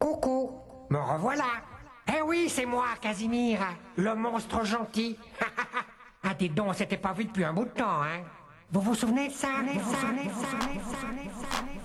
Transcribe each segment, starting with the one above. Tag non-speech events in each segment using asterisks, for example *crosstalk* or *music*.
Coucou, me revoilà. Eh oui, c'est moi, Casimir, le monstre gentil. *laughs* ah, dis donc, c'était pas vu depuis un bout de temps, hein. Vous vous souvenez de ça, vous vous souvenez de ça, ça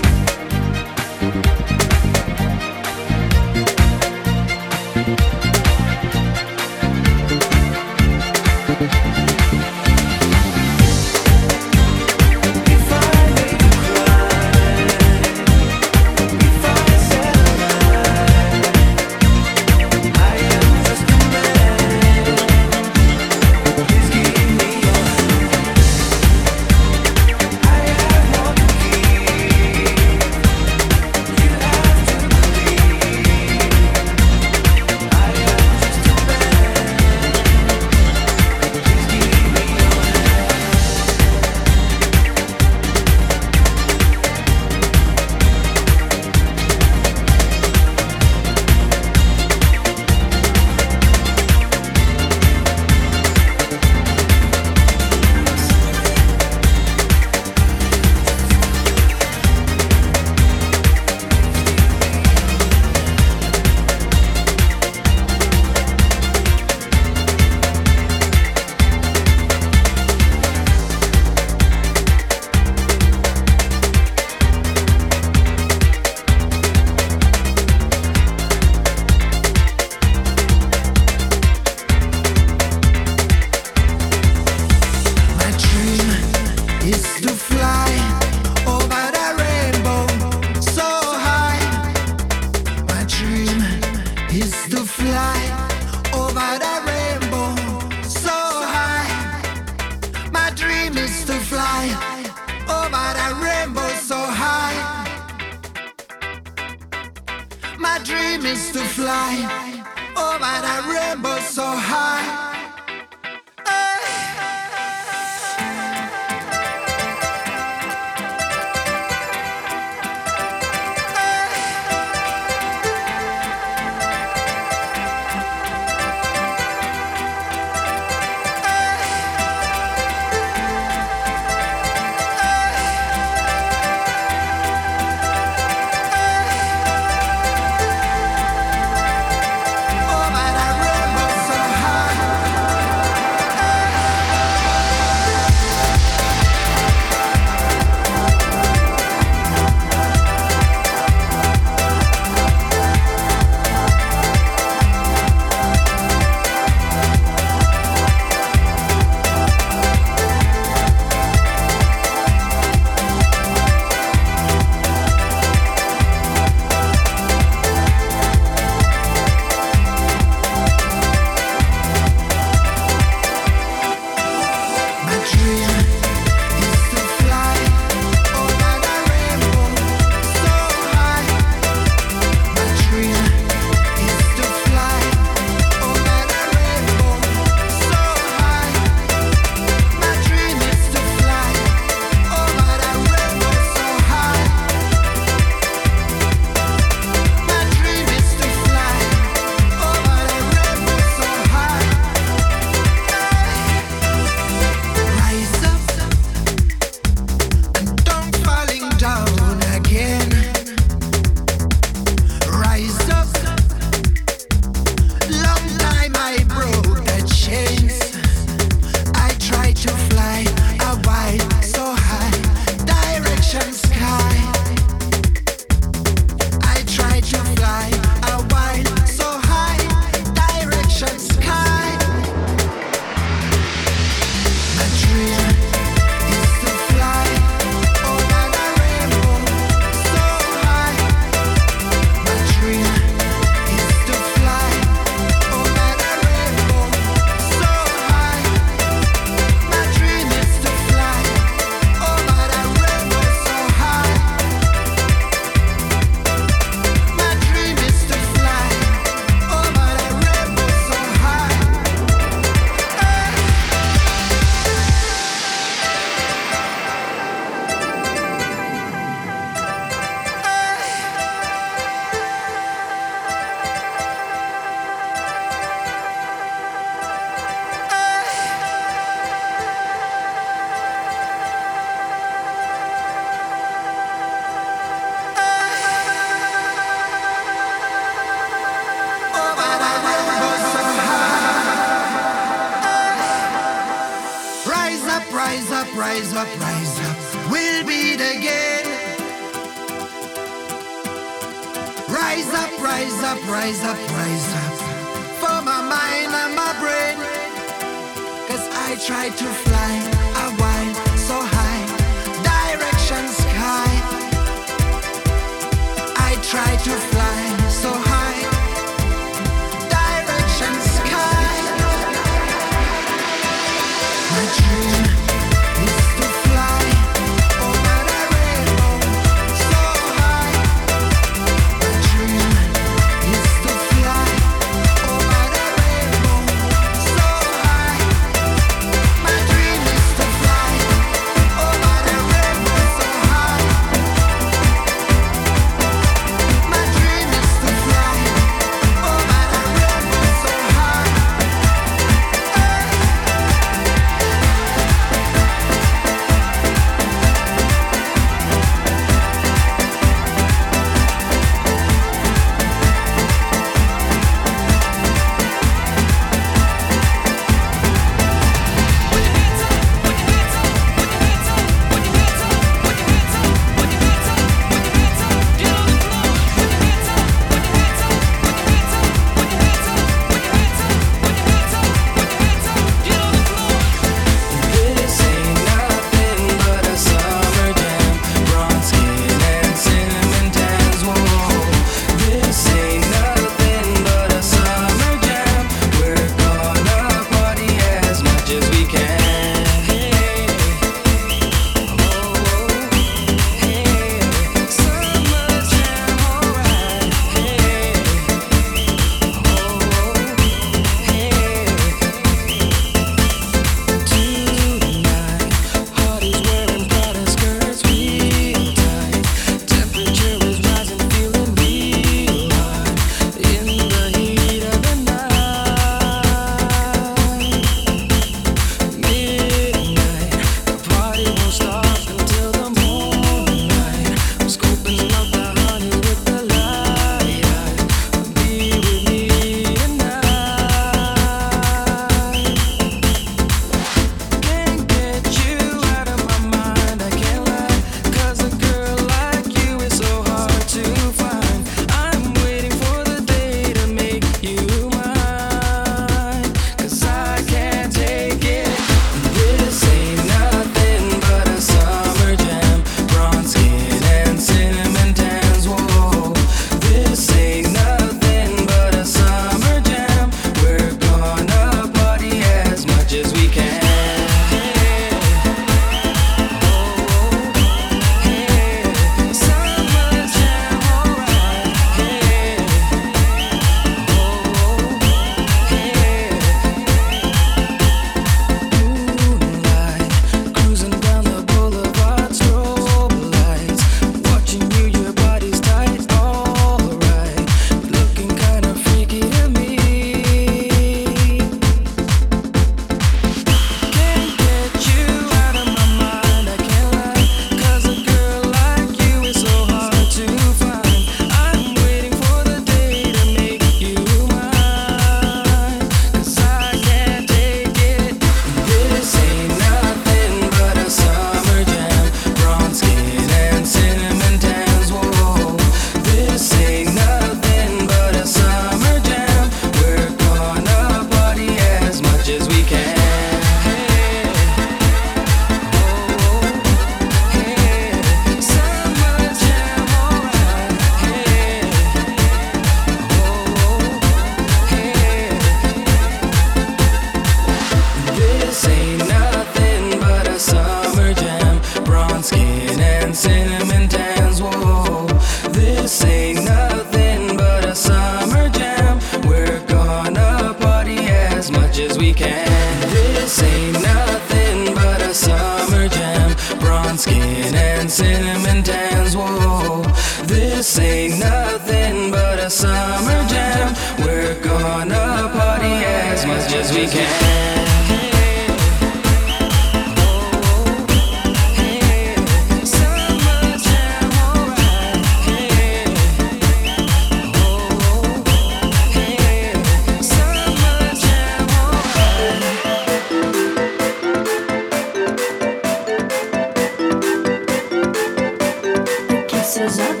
Oh,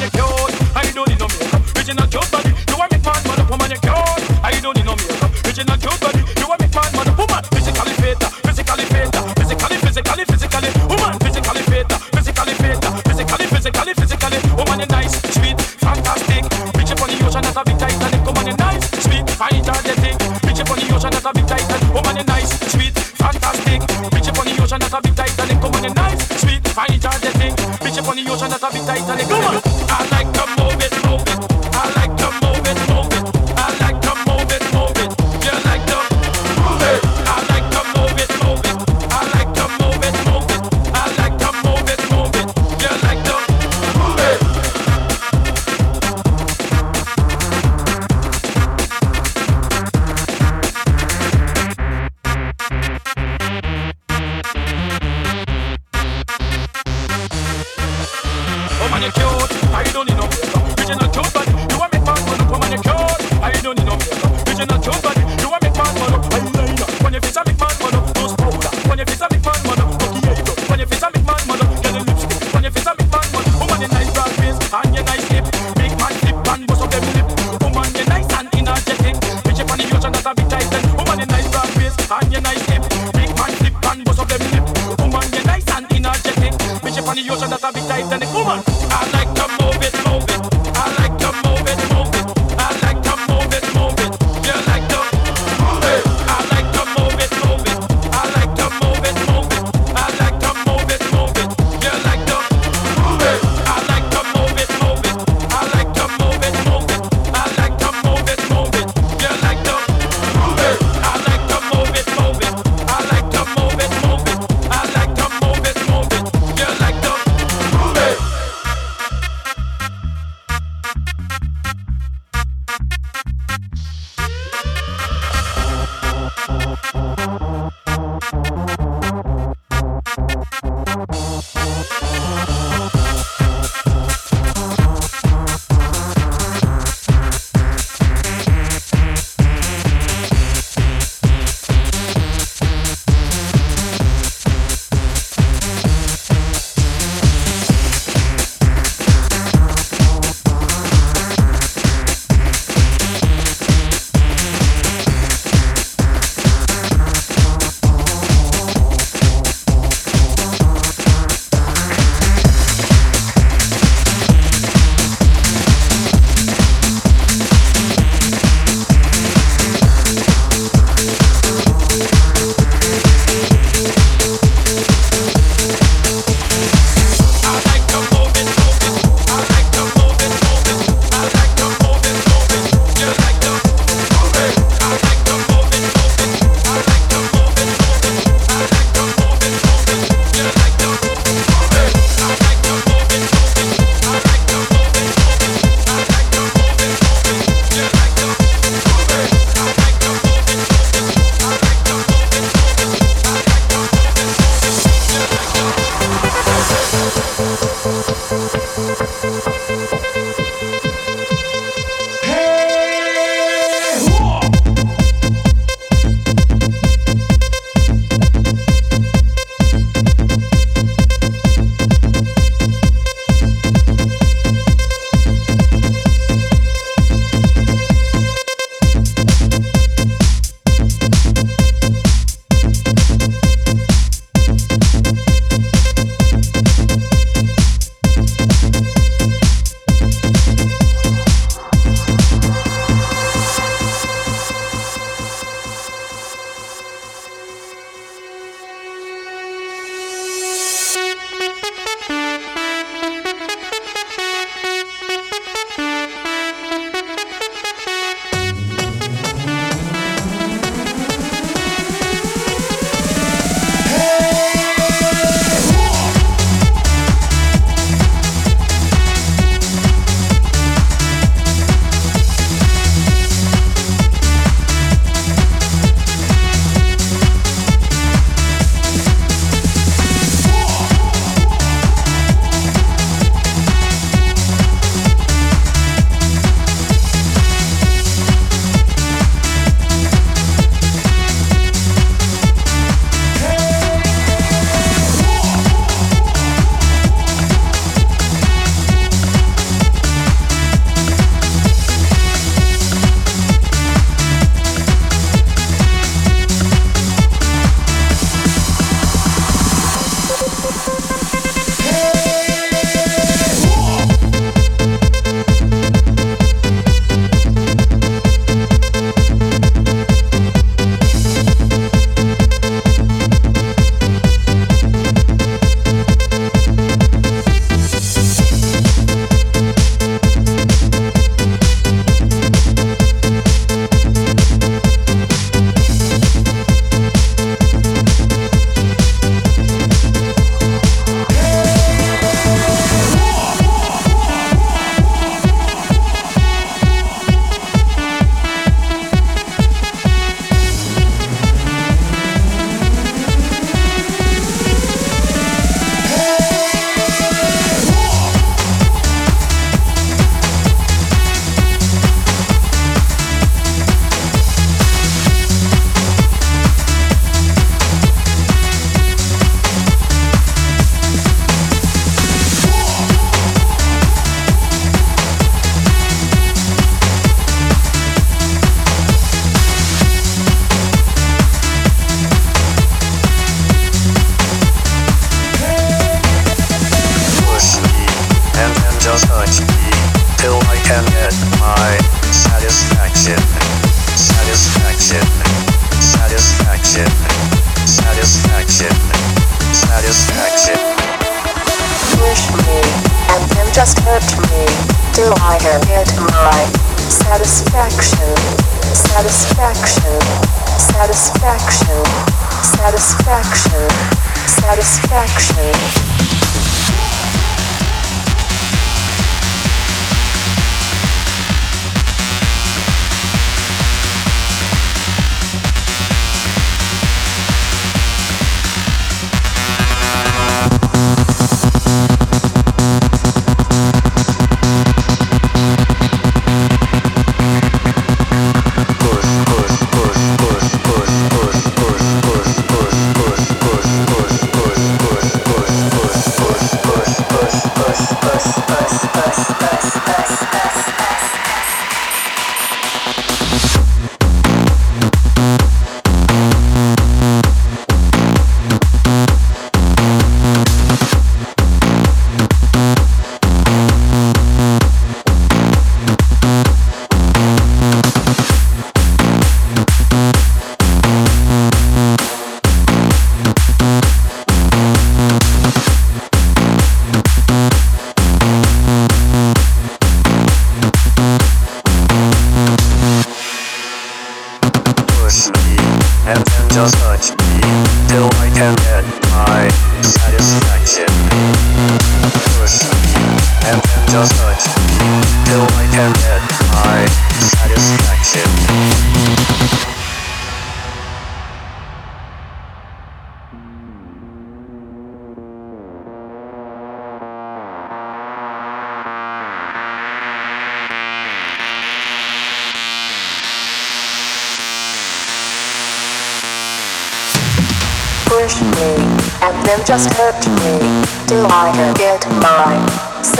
You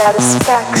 satisfaction.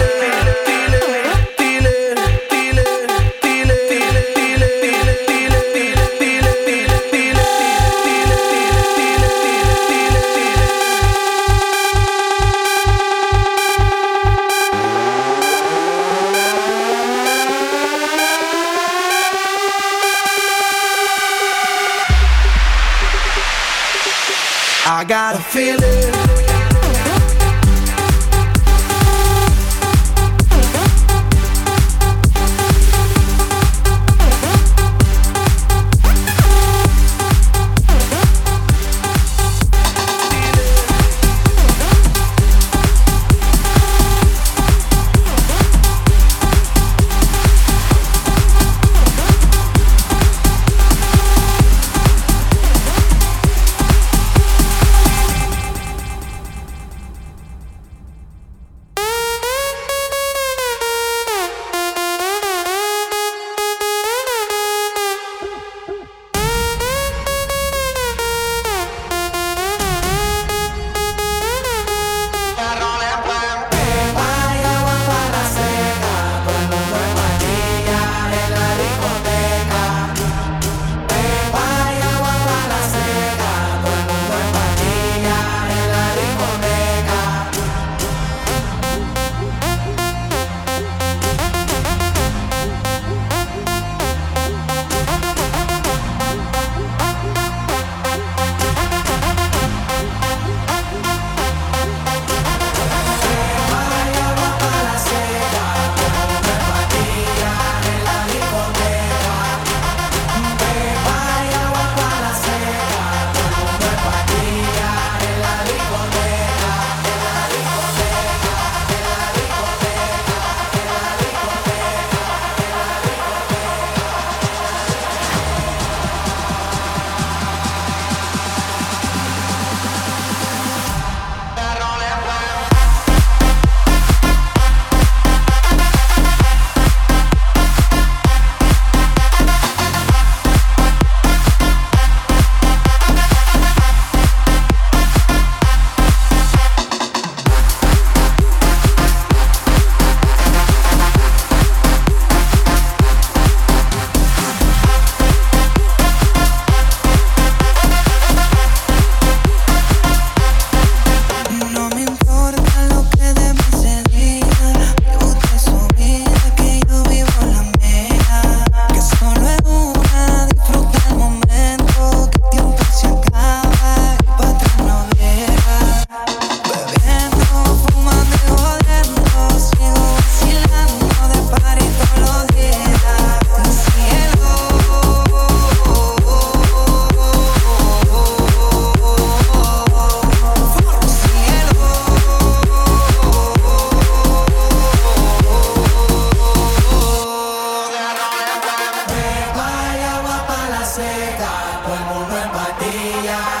feel it. todo el mundo en patilla.